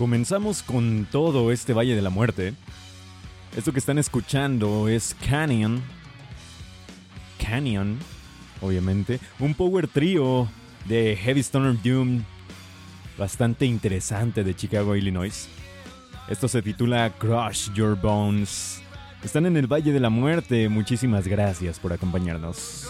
Comenzamos con todo este Valle de la Muerte. Esto que están escuchando es Canyon. Canyon, obviamente. Un power trio de Heavy Stoner Doom bastante interesante de Chicago, Illinois. Esto se titula Crush Your Bones. Están en el Valle de la Muerte. Muchísimas gracias por acompañarnos.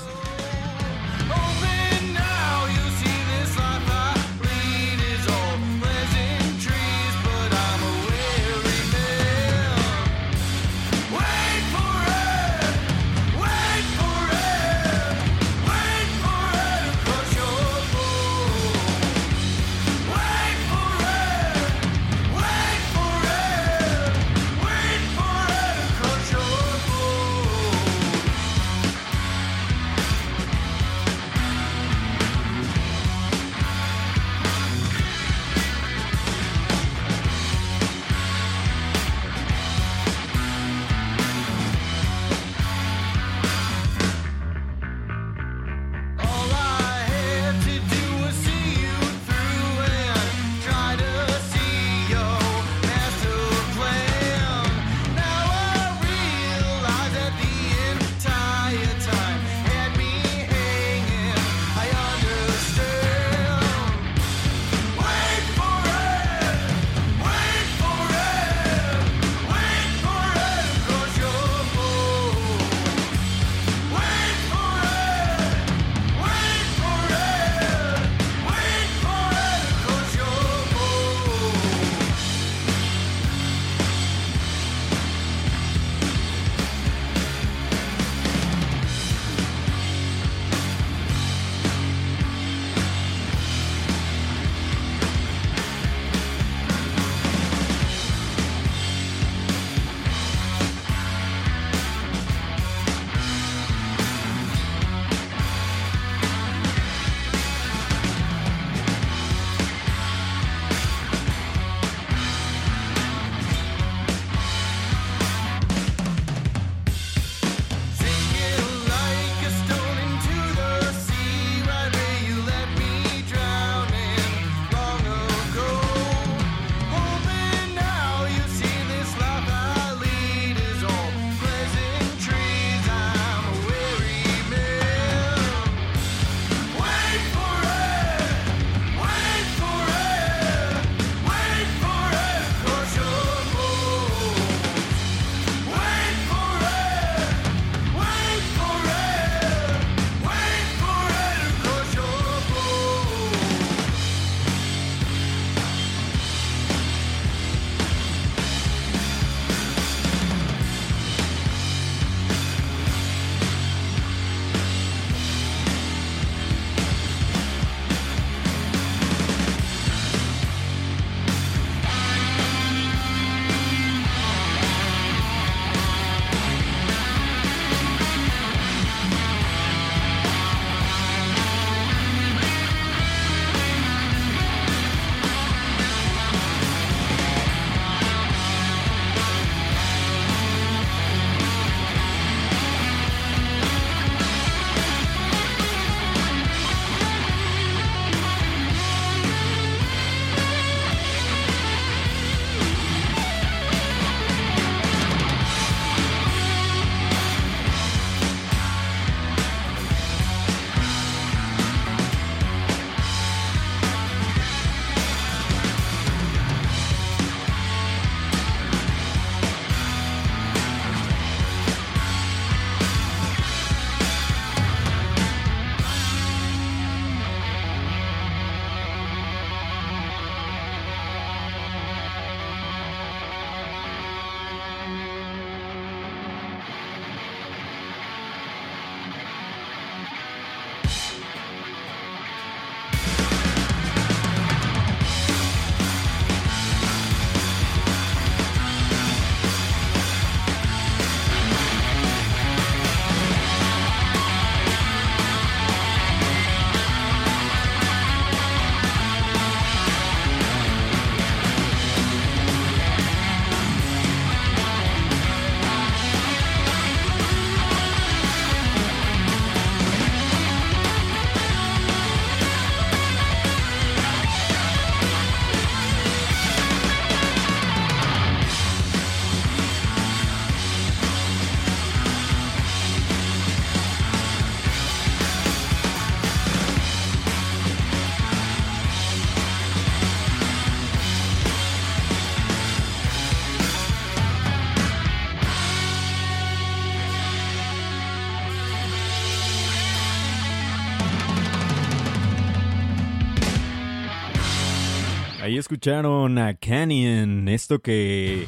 Escucharon a Canyon, esto que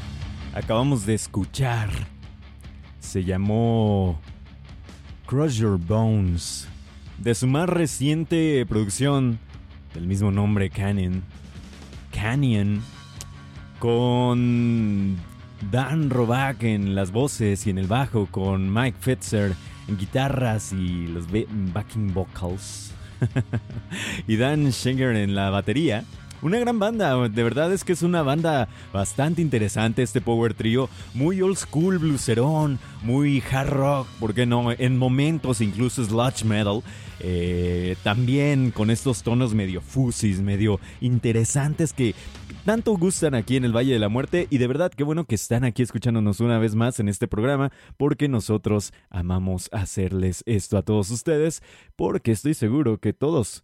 acabamos de escuchar. Se llamó Crush Your Bones. De su más reciente producción del mismo nombre, Canyon. Canyon. Con Dan Roback en las voces y en el bajo, con Mike Fetzer en guitarras y los backing vocals. y Dan Schenger en la batería. Una gran banda, de verdad es que es una banda bastante interesante este Power Trio, muy old school blueserón, muy hard rock, ¿por qué no? En momentos incluso sludge metal, eh, también con estos tonos medio fusis, medio interesantes que tanto gustan aquí en el Valle de la Muerte y de verdad qué bueno que están aquí escuchándonos una vez más en este programa porque nosotros amamos hacerles esto a todos ustedes porque estoy seguro que todos,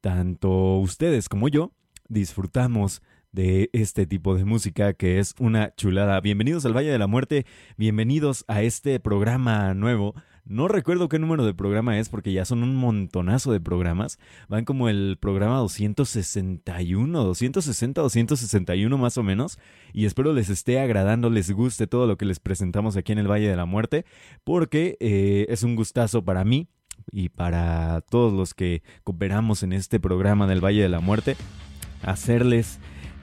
tanto ustedes como yo, disfrutamos de este tipo de música que es una chulada. Bienvenidos al Valle de la Muerte, bienvenidos a este programa nuevo. No recuerdo qué número de programa es porque ya son un montonazo de programas. Van como el programa 261, 260, 261 más o menos. Y espero les esté agradando, les guste todo lo que les presentamos aquí en el Valle de la Muerte porque eh, es un gustazo para mí y para todos los que cooperamos en este programa del Valle de la Muerte hacerles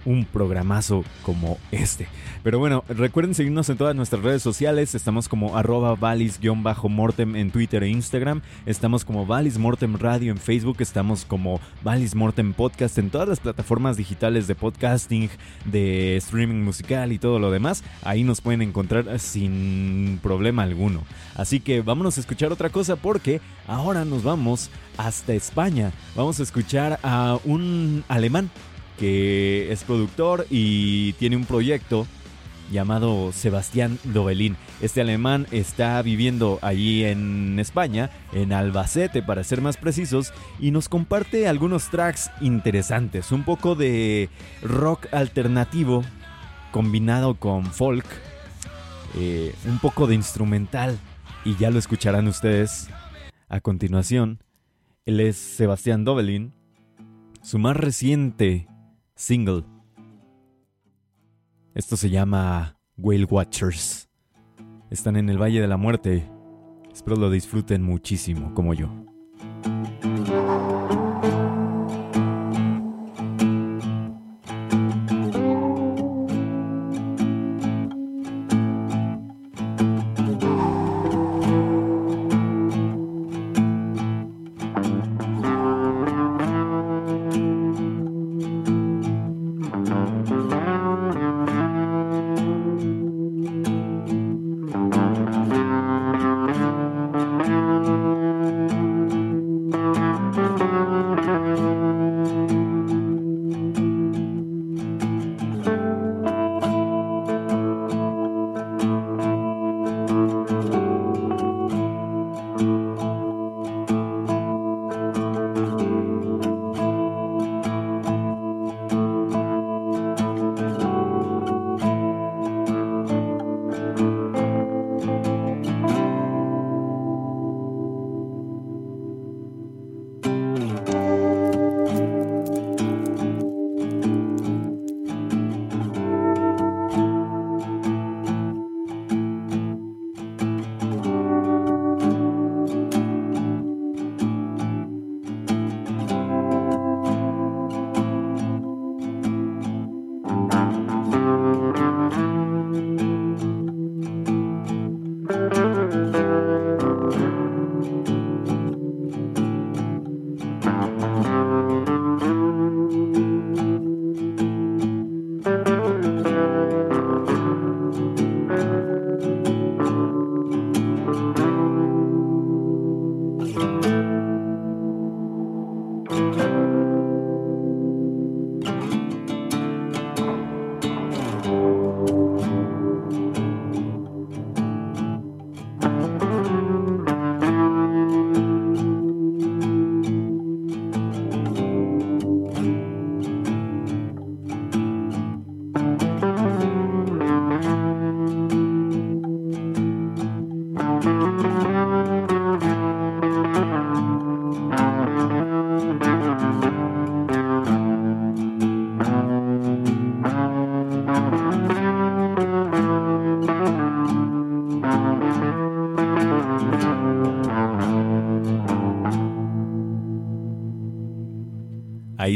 un programazo como este. Pero bueno, recuerden seguirnos en todas nuestras redes sociales. Estamos como arroba valis-mortem en Twitter e Instagram. Estamos como Valis Mortem Radio en Facebook. Estamos como Valis Mortem Podcast en todas las plataformas digitales de podcasting, de streaming musical y todo lo demás. Ahí nos pueden encontrar sin problema alguno. Así que vámonos a escuchar otra cosa porque ahora nos vamos hasta España. Vamos a escuchar a un alemán que es productor y tiene un proyecto llamado Sebastián Dobelín. Este alemán está viviendo allí en España, en Albacete para ser más precisos, y nos comparte algunos tracks interesantes, un poco de rock alternativo combinado con folk, eh, un poco de instrumental, y ya lo escucharán ustedes a continuación. Él es Sebastián Dobelín. Su más reciente single. Esto se llama Whale Watchers. Están en el Valle de la Muerte. Espero lo disfruten muchísimo como yo.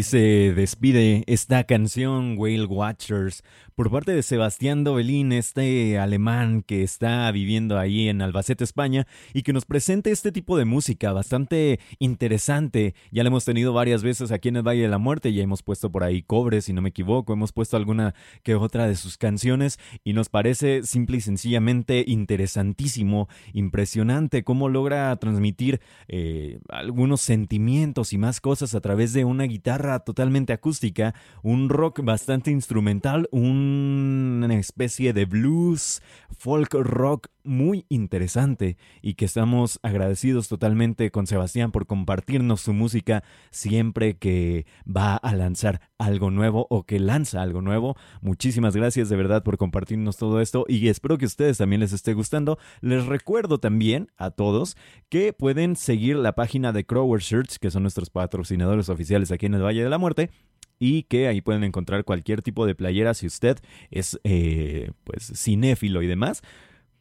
Se despide esta canción Whale Watchers por parte de Sebastián Dobelín, este alemán que está viviendo ahí en Albacete, España, y que nos presente este tipo de música bastante interesante. Ya lo hemos tenido varias veces aquí en el Valle de la Muerte, ya hemos puesto por ahí Cobre, si no me equivoco, hemos puesto alguna que otra de sus canciones y nos parece simple y sencillamente interesantísimo, impresionante cómo logra transmitir eh, algunos sentimientos y más cosas a través de una guitarra totalmente acústica, un rock bastante instrumental, un una especie de blues, folk rock muy interesante y que estamos agradecidos totalmente con Sebastián por compartirnos su música siempre que va a lanzar algo nuevo o que lanza algo nuevo. Muchísimas gracias de verdad por compartirnos todo esto y espero que a ustedes también les esté gustando. Les recuerdo también a todos que pueden seguir la página de Crower Shirts, que son nuestros patrocinadores oficiales aquí en el Valle de la Muerte y que ahí pueden encontrar cualquier tipo de playera. Si usted es eh, pues cinéfilo y demás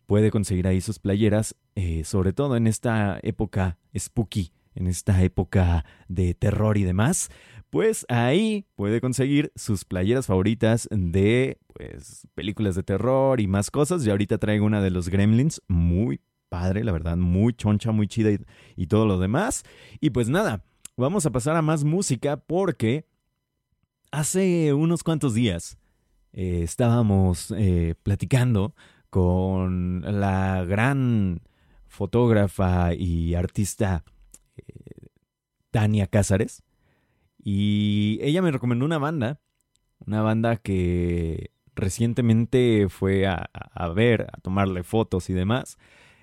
puede conseguir ahí sus playeras eh, sobre todo en esta época spooky en esta época de terror y demás. Pues ahí puede conseguir sus playeras favoritas de pues películas de terror y más cosas. Y ahorita traigo una de los Gremlins muy padre la verdad muy choncha muy chida y, y todo lo demás. Y pues nada vamos a pasar a más música porque Hace unos cuantos días eh, estábamos eh, platicando con la gran fotógrafa y artista eh, Tania Cázares y ella me recomendó una banda, una banda que recientemente fue a, a ver, a tomarle fotos y demás.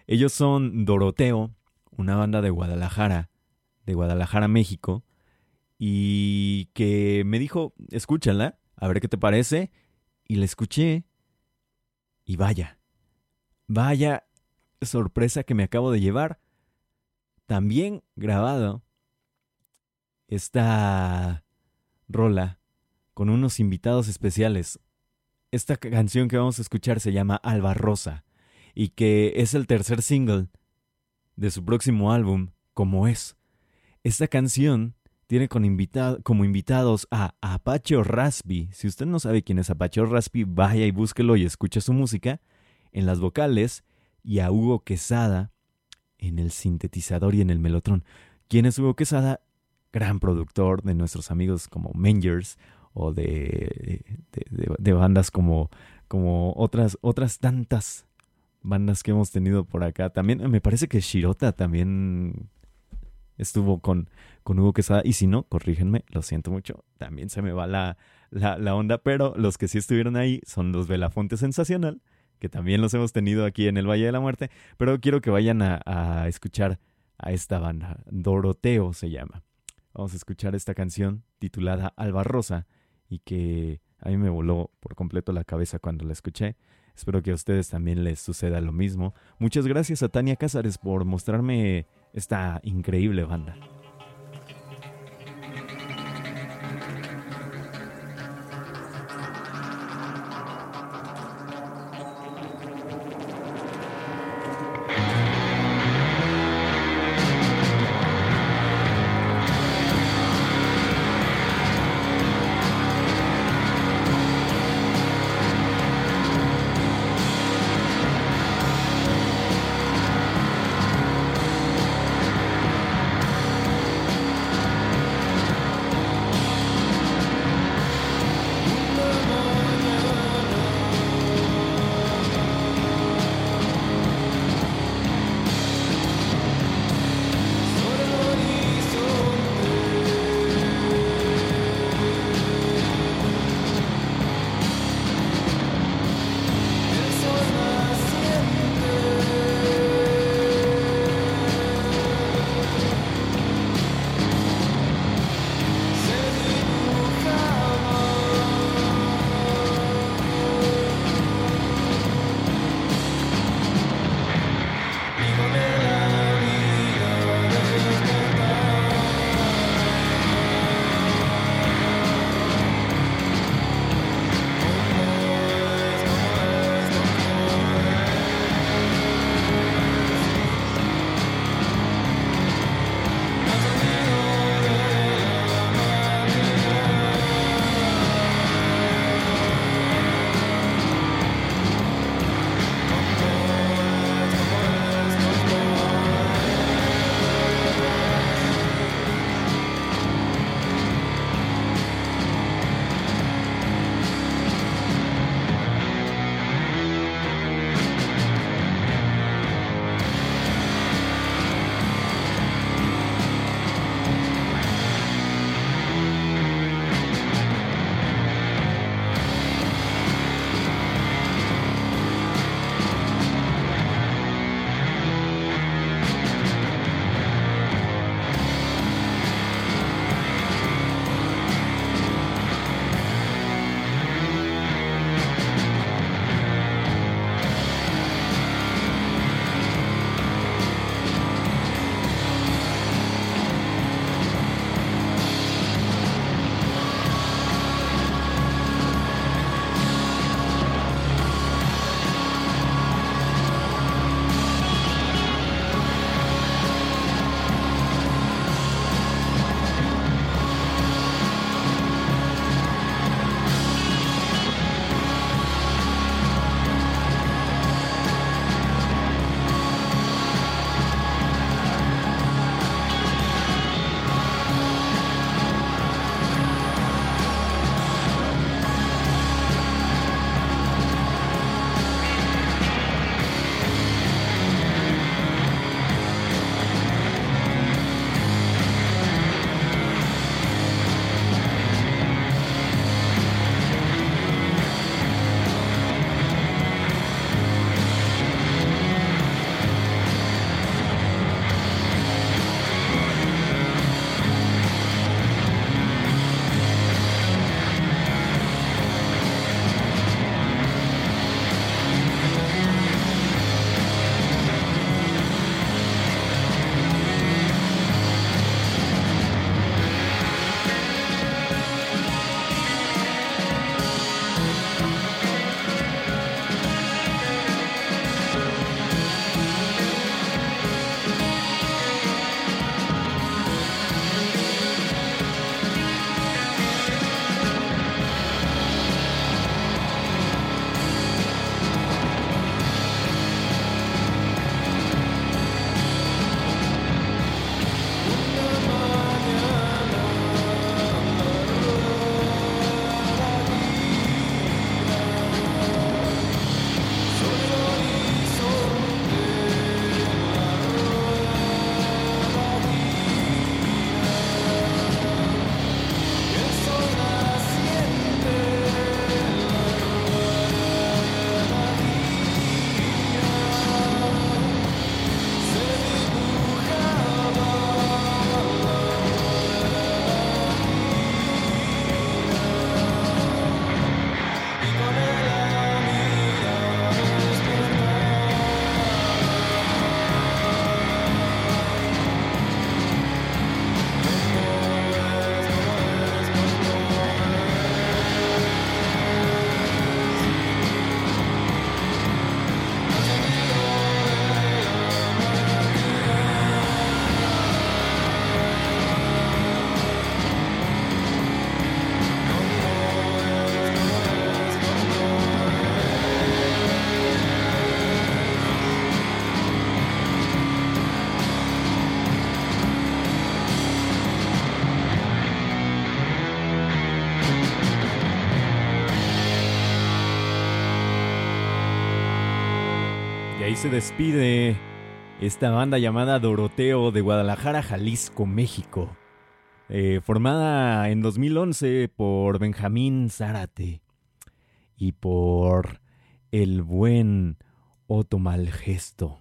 Ellos son Doroteo, una banda de Guadalajara, de Guadalajara, México y que me dijo, escúchala, a ver qué te parece. Y la escuché y vaya, vaya sorpresa que me acabo de llevar. También grabado esta rola con unos invitados especiales. Esta canción que vamos a escuchar se llama Alba Rosa y que es el tercer single de su próximo álbum, como es. Esta canción tiene con como invitados a Apache Raspi. Si usted no sabe quién es Apache Raspi, vaya y búsquelo y escuche su música en las vocales y a Hugo Quesada en el sintetizador y en el melotrón. ¿Quién es Hugo Quesada? Gran productor de nuestros amigos como Mangers o de, de, bandas como, como otras, otras tantas bandas que hemos tenido por acá. También me parece que Shirota también estuvo con, con Hugo Quesada. Y si no, corrígenme, lo siento mucho. También se me va la, la, onda, pero los que sí estuvieron ahí son los Belafonte Sensacional, que también los hemos tenido aquí en el Valle de la Muerte. Pero quiero que vayan a, a escuchar a esta banda. Doroteo se llama. Vamos a escuchar esta canción titulada Alba Rosa y que a mí me voló por completo la cabeza cuando la escuché. Espero que a ustedes también les suceda lo mismo. Muchas gracias a Tania Cázares por mostrarme esta increíble banda. Ahí se despide esta banda llamada Doroteo de Guadalajara, Jalisco, México. Eh, formada en 2011 por Benjamín Zárate y por el buen Otto Malgesto.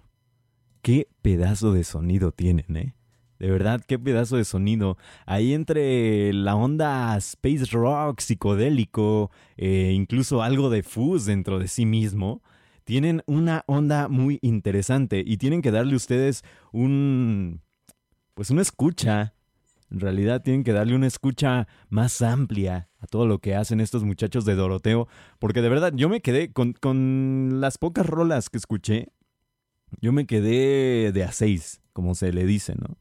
Qué pedazo de sonido tienen, ¿eh? De verdad, qué pedazo de sonido. Ahí entre la onda space rock, psicodélico, e incluso algo de fuzz dentro de sí mismo tienen una onda muy interesante y tienen que darle ustedes un, pues una escucha. En realidad tienen que darle una escucha más amplia a todo lo que hacen estos muchachos de Doroteo, porque de verdad yo me quedé con, con las pocas rolas que escuché, yo me quedé de a seis, como se le dice, ¿no?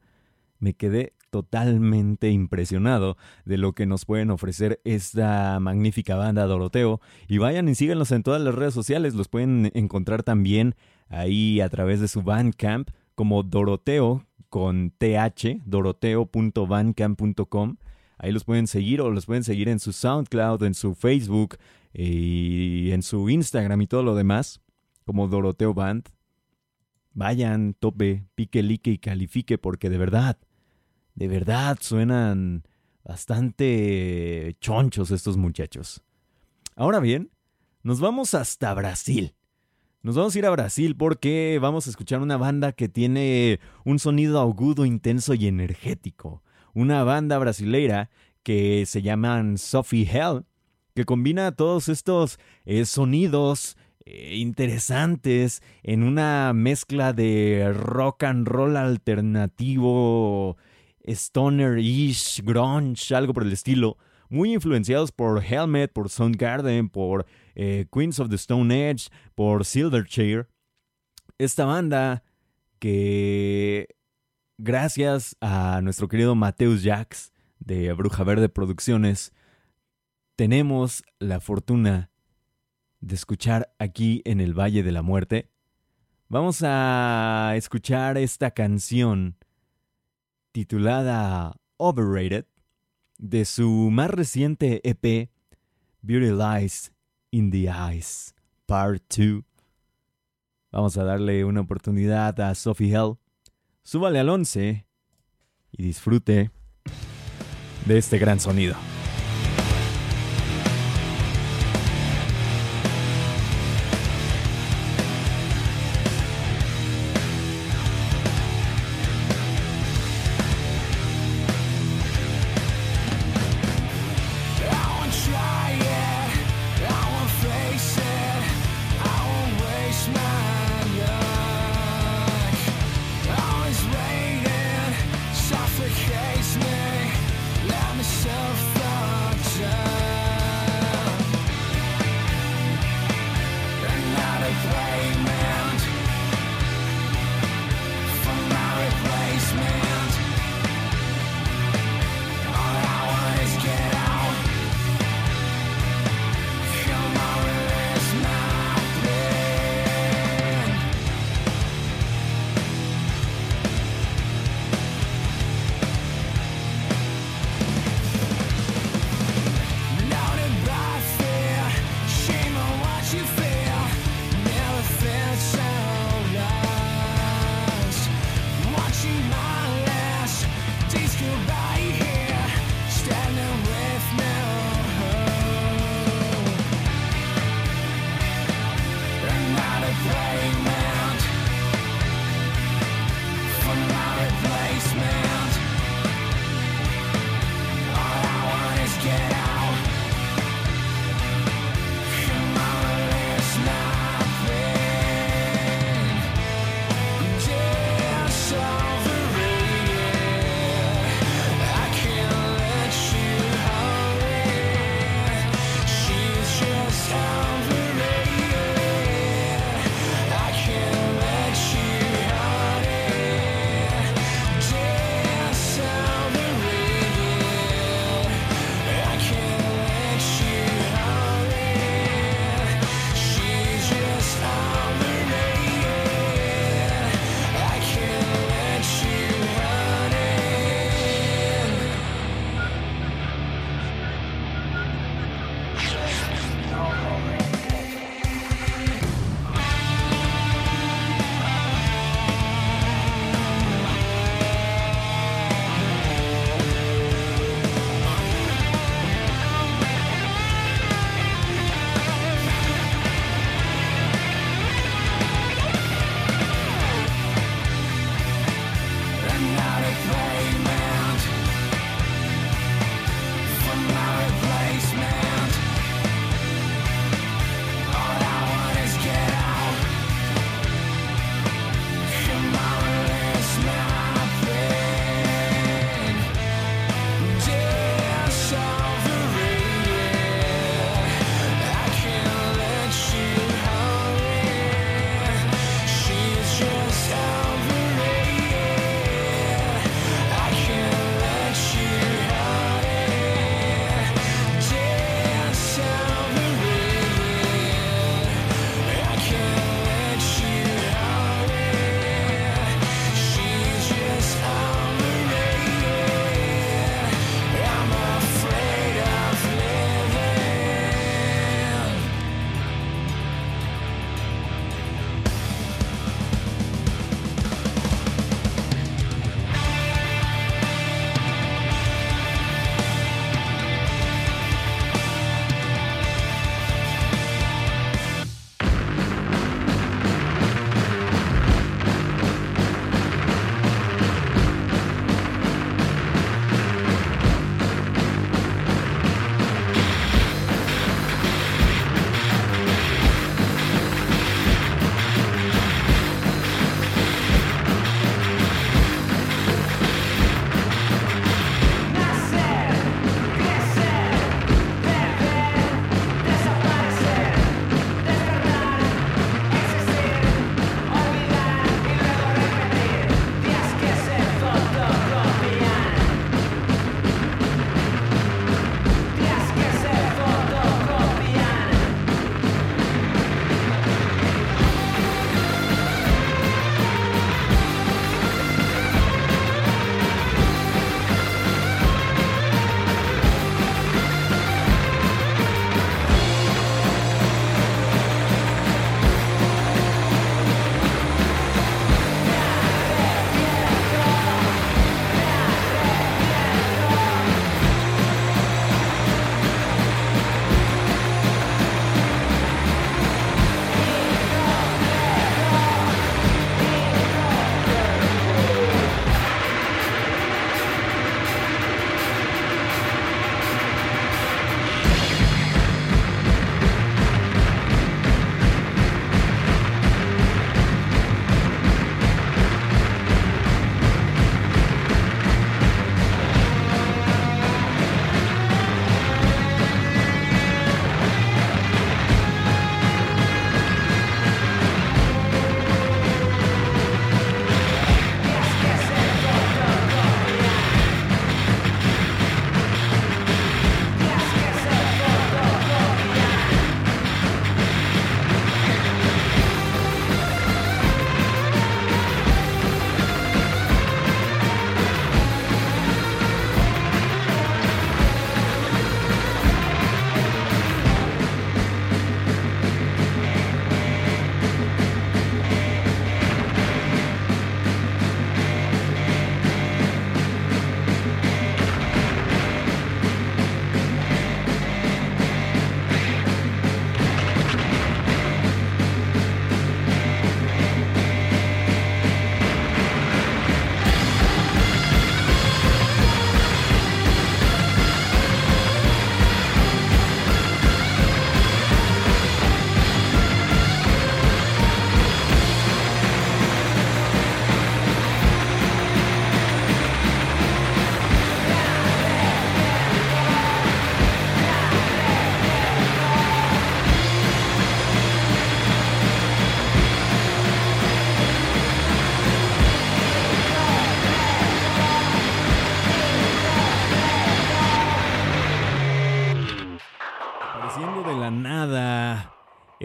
Me quedé totalmente impresionado de lo que nos pueden ofrecer esta magnífica banda Doroteo. Y vayan y síganlos en todas las redes sociales, los pueden encontrar también ahí a través de su Bandcamp como Doroteo con th, doroteo.bandcamp.com. Ahí los pueden seguir o los pueden seguir en su SoundCloud, en su Facebook y en su Instagram y todo lo demás, como Doroteo Band. Vayan, tope, pique, like y califique porque de verdad de verdad suenan bastante chonchos estos muchachos. Ahora bien, nos vamos hasta Brasil. Nos vamos a ir a Brasil porque vamos a escuchar una banda que tiene un sonido agudo, intenso y energético. Una banda brasileira que se llaman Sophie Hell, que combina todos estos eh, sonidos eh, interesantes en una mezcla de rock and roll alternativo stoner-ish, grunge, algo por el estilo, muy influenciados por Helmet, por Soundgarden, por eh, Queens of the Stone Edge, por Silverchair. Esta banda que gracias a nuestro querido Mateus Jax de Bruja Verde Producciones, tenemos la fortuna de escuchar aquí en el Valle de la Muerte. Vamos a escuchar esta canción titulada Overrated de su más reciente EP Beauty Lies in the Eyes Part 2. Vamos a darle una oportunidad a Sophie Hell. Súbale al 11 y disfrute de este gran sonido.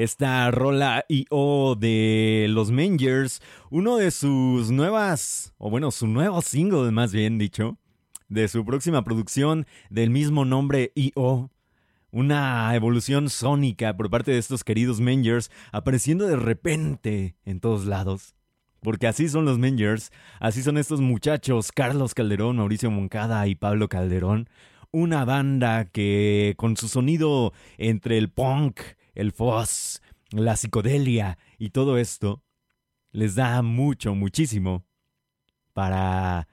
Esta rola IO de los Mangers, uno de sus nuevas, o bueno, su nuevo single más bien dicho, de su próxima producción del mismo nombre IO. Una evolución sónica por parte de estos queridos Mangers apareciendo de repente en todos lados. Porque así son los Mangers, así son estos muchachos, Carlos Calderón, Mauricio Moncada y Pablo Calderón. Una banda que con su sonido entre el punk, el fuzz, la psicodelia y todo esto, les da mucho, muchísimo para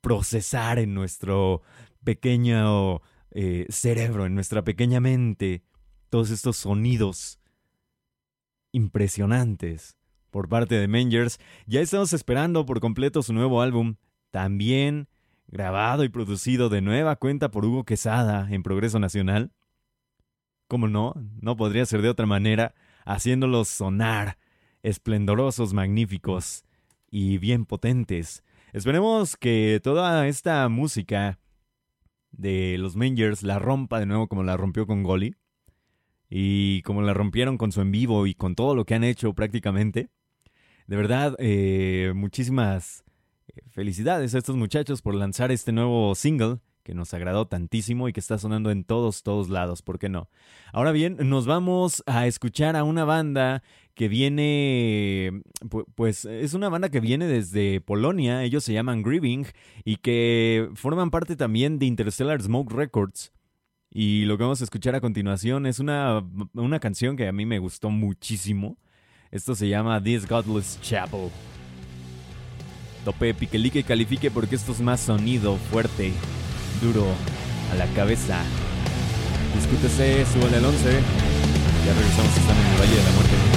procesar en nuestro pequeño eh, cerebro, en nuestra pequeña mente, todos estos sonidos impresionantes por parte de Mangers. Ya estamos esperando por completo su nuevo álbum, también grabado y producido de nueva cuenta por Hugo Quesada en Progreso Nacional. ¿Cómo no? No podría ser de otra manera, haciéndolos sonar esplendorosos, magníficos y bien potentes. Esperemos que toda esta música de los Mangers la rompa de nuevo como la rompió con Goli y como la rompieron con su en vivo y con todo lo que han hecho prácticamente. De verdad, eh, muchísimas eh, felicidades a estos muchachos por lanzar este nuevo single que nos agradó tantísimo y que está sonando en todos, todos lados, ¿por qué no? Ahora bien, nos vamos a escuchar a una banda que viene, pues es una banda que viene desde Polonia, ellos se llaman Grieving y que forman parte también de Interstellar Smoke Records. Y lo que vamos a escuchar a continuación es una, una canción que a mí me gustó muchísimo. Esto se llama This Godless Chapel. Tope, piquelique califique porque esto es más sonido fuerte duro a la cabeza. Discútese, suban el 11. Ya regresamos, están en el Valle de la Muerte.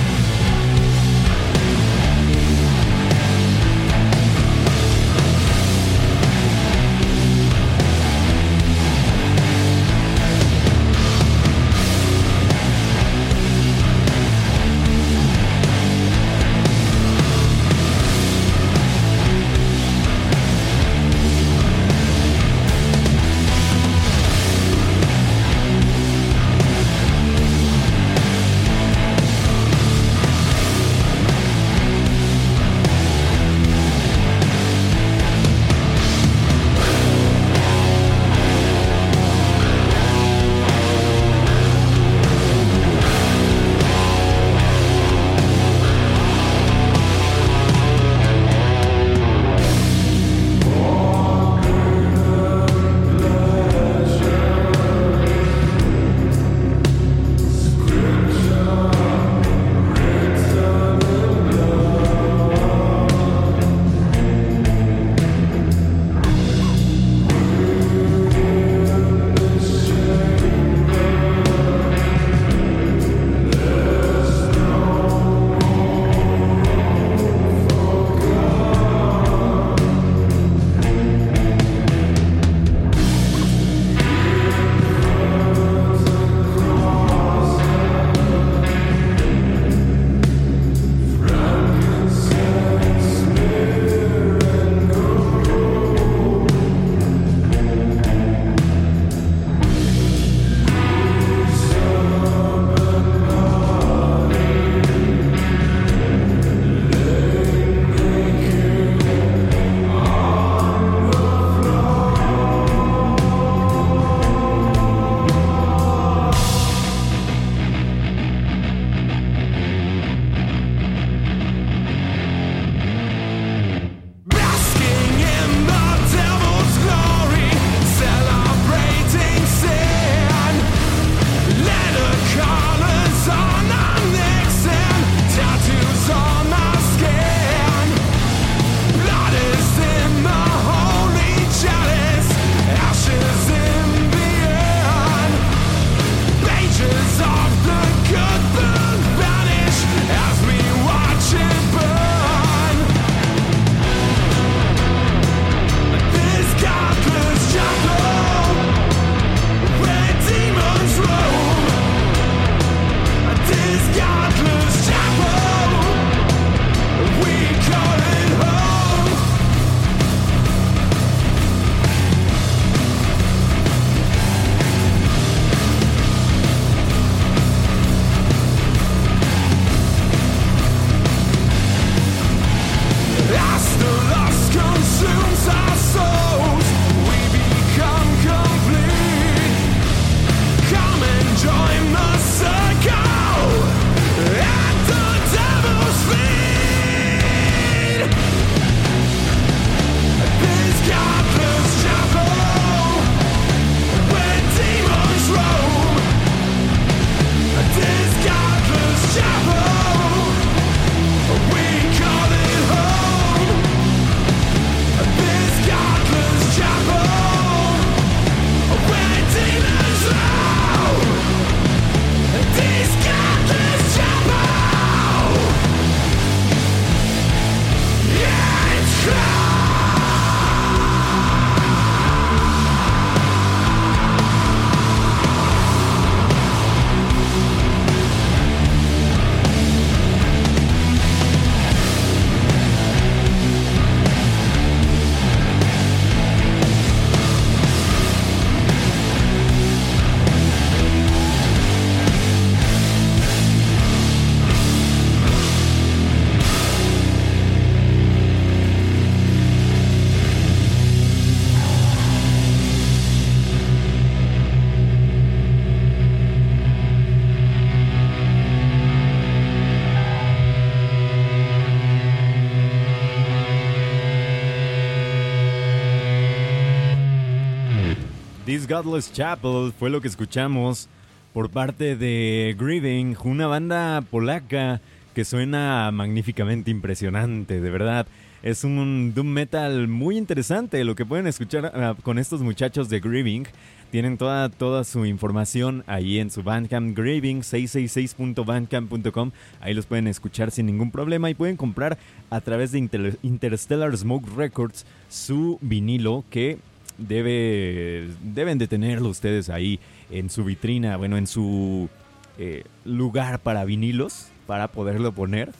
Godless Chapel fue lo que escuchamos por parte de Grieving, una banda polaca que suena magníficamente impresionante, de verdad. Es un doom metal muy interesante lo que pueden escuchar ah, con estos muchachos de Grieving. Tienen toda, toda su información ahí en su Bandcamp Grieving 666.bandcamp.com. Ahí los pueden escuchar sin ningún problema y pueden comprar a través de Interstellar Smoke Records su vinilo que debe, deben de tenerlo ustedes ahí en su vitrina, bueno, en su eh, lugar para vinilos, para poderlo poner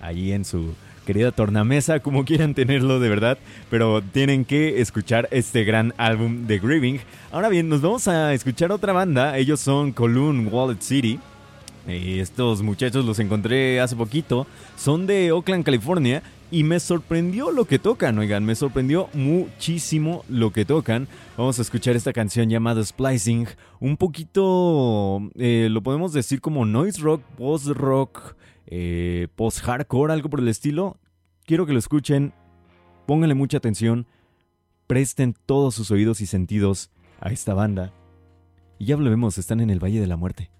ahí en su querida tornamesa, como quieran tenerlo de verdad, pero tienen que escuchar este gran álbum de Grieving. Ahora bien, nos vamos a escuchar otra banda, ellos son Column Wallet City. Y estos muchachos los encontré hace poquito, son de Oakland, California, y me sorprendió lo que tocan, oigan, me sorprendió muchísimo lo que tocan. Vamos a escuchar esta canción llamada Splicing, un poquito, eh, lo podemos decir como noise rock, post rock, eh, post hardcore, algo por el estilo. Quiero que lo escuchen, pónganle mucha atención, presten todos sus oídos y sentidos a esta banda. Y ya volvemos, están en el Valle de la Muerte.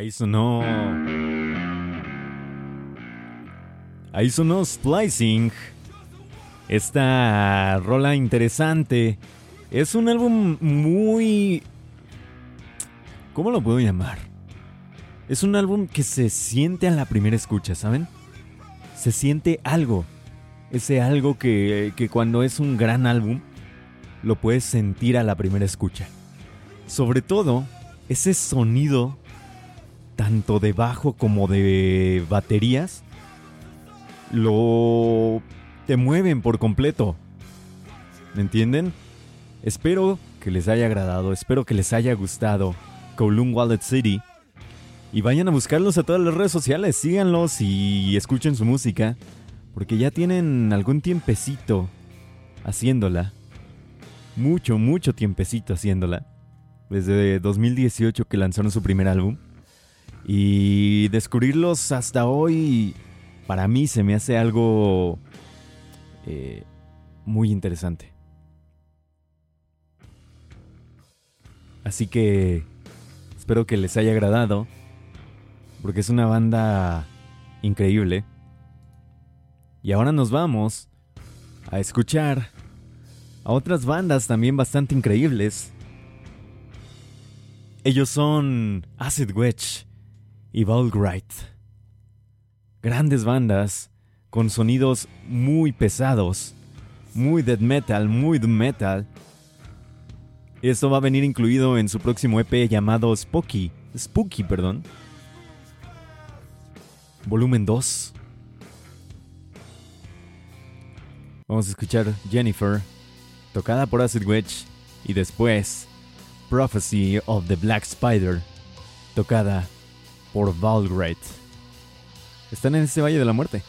Ahí sonó. Ahí sonó Splicing. Esta rola interesante. Es un álbum muy... ¿Cómo lo puedo llamar? Es un álbum que se siente a la primera escucha, ¿saben? Se siente algo. Ese algo que, que cuando es un gran álbum, lo puedes sentir a la primera escucha. Sobre todo, ese sonido tanto de bajo como de baterías, lo te mueven por completo. ¿Me entienden? Espero que les haya agradado, espero que les haya gustado Kowloon Wallet City. Y vayan a buscarlos a todas las redes sociales, síganlos y escuchen su música, porque ya tienen algún tiempecito haciéndola. Mucho, mucho tiempecito haciéndola. Desde 2018 que lanzaron su primer álbum. Y descubrirlos hasta hoy, para mí se me hace algo eh, muy interesante. Así que espero que les haya agradado, porque es una banda increíble. Y ahora nos vamos a escuchar a otras bandas también bastante increíbles. Ellos son Acid Wedge y Volgrite. Grandes bandas con sonidos muy pesados, muy death metal, muy doom metal. Esto va a venir incluido en su próximo EP llamado Spooky, Spooky, perdón. Volumen 2. Vamos a escuchar Jennifer, tocada por Acid Wedge, y después Prophecy of the Black Spider, tocada por Valgrate. Están en este Valle de la Muerte.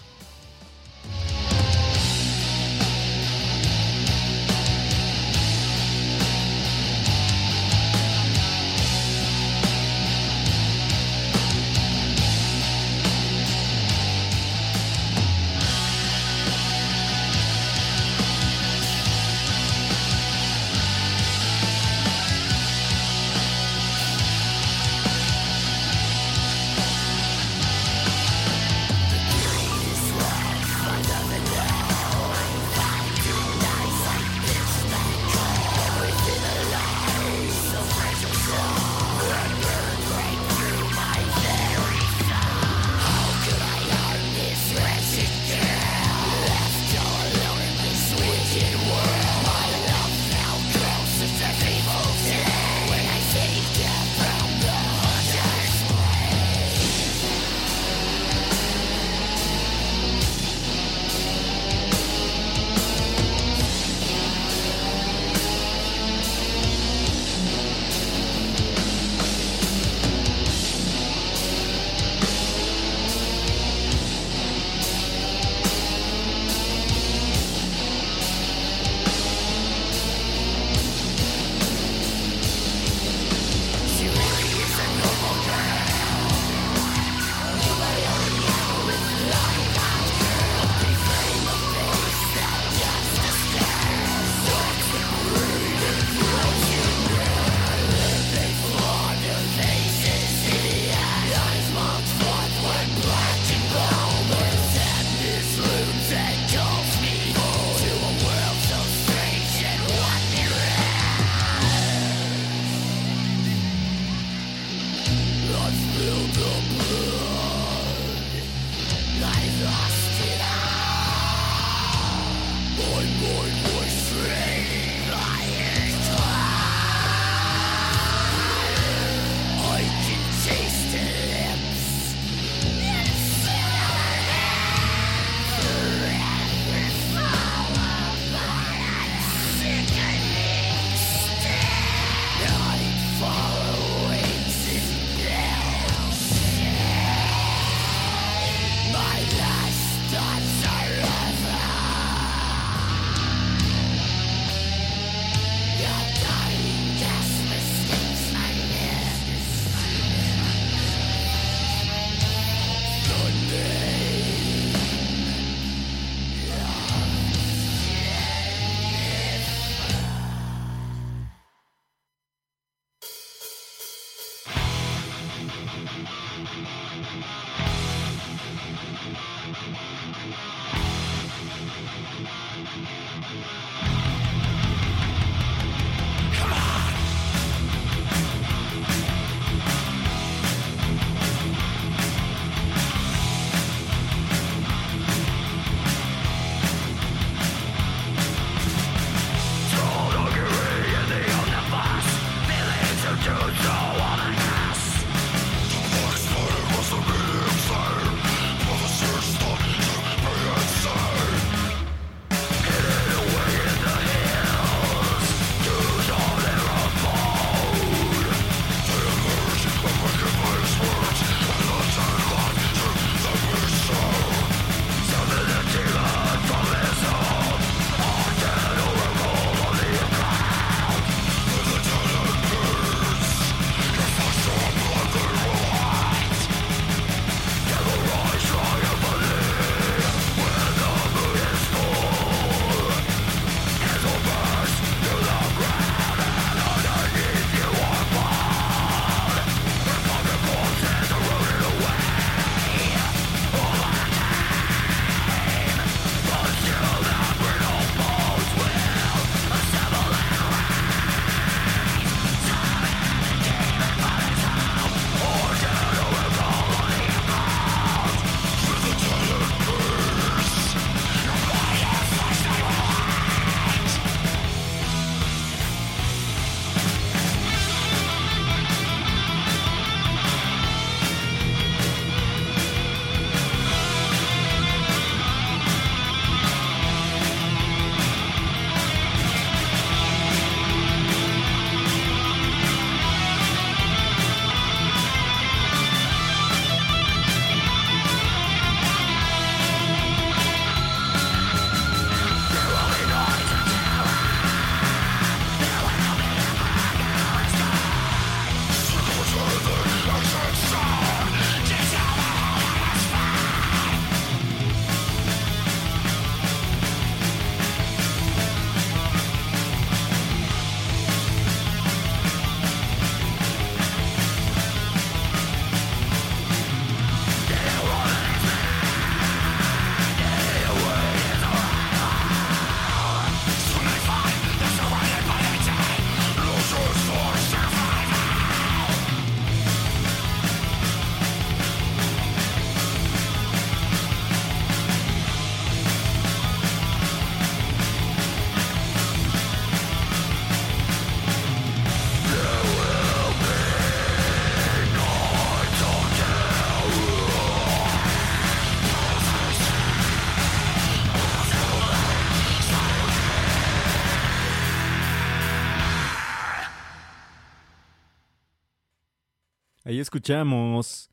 Ahí escuchamos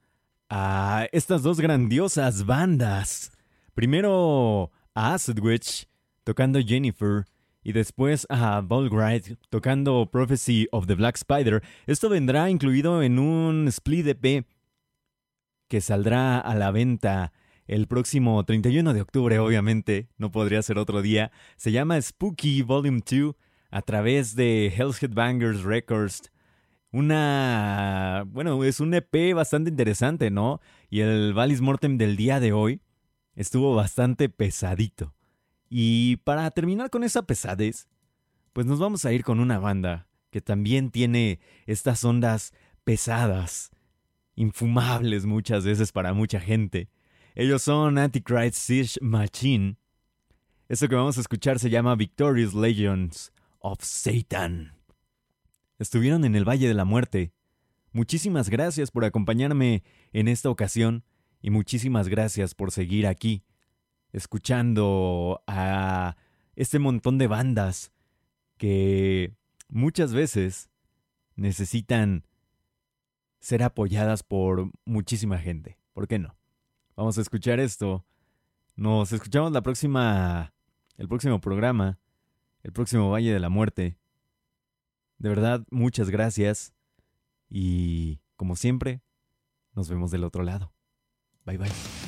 a estas dos grandiosas bandas. Primero a Acid Witch tocando Jennifer y después a Volgride tocando Prophecy of the Black Spider. Esto vendrá incluido en un split EP que saldrá a la venta el próximo 31 de octubre, obviamente, no podría ser otro día. Se llama Spooky Volume 2 a través de Hell's Headbangers Records una, bueno, es un EP bastante interesante, ¿no? Y el Valis Mortem del día de hoy estuvo bastante pesadito. Y para terminar con esa pesadez, pues nos vamos a ir con una banda que también tiene estas ondas pesadas, infumables muchas veces para mucha gente. Ellos son Antichrist Siege Machine. Esto que vamos a escuchar se llama Victorious Legions of Satan estuvieron en el Valle de la Muerte. Muchísimas gracias por acompañarme en esta ocasión y muchísimas gracias por seguir aquí, escuchando a este montón de bandas que muchas veces necesitan ser apoyadas por muchísima gente. ¿Por qué no? Vamos a escuchar esto. Nos escuchamos la próxima el próximo programa, el próximo Valle de la Muerte. De verdad, muchas gracias. Y como siempre, nos vemos del otro lado. Bye bye.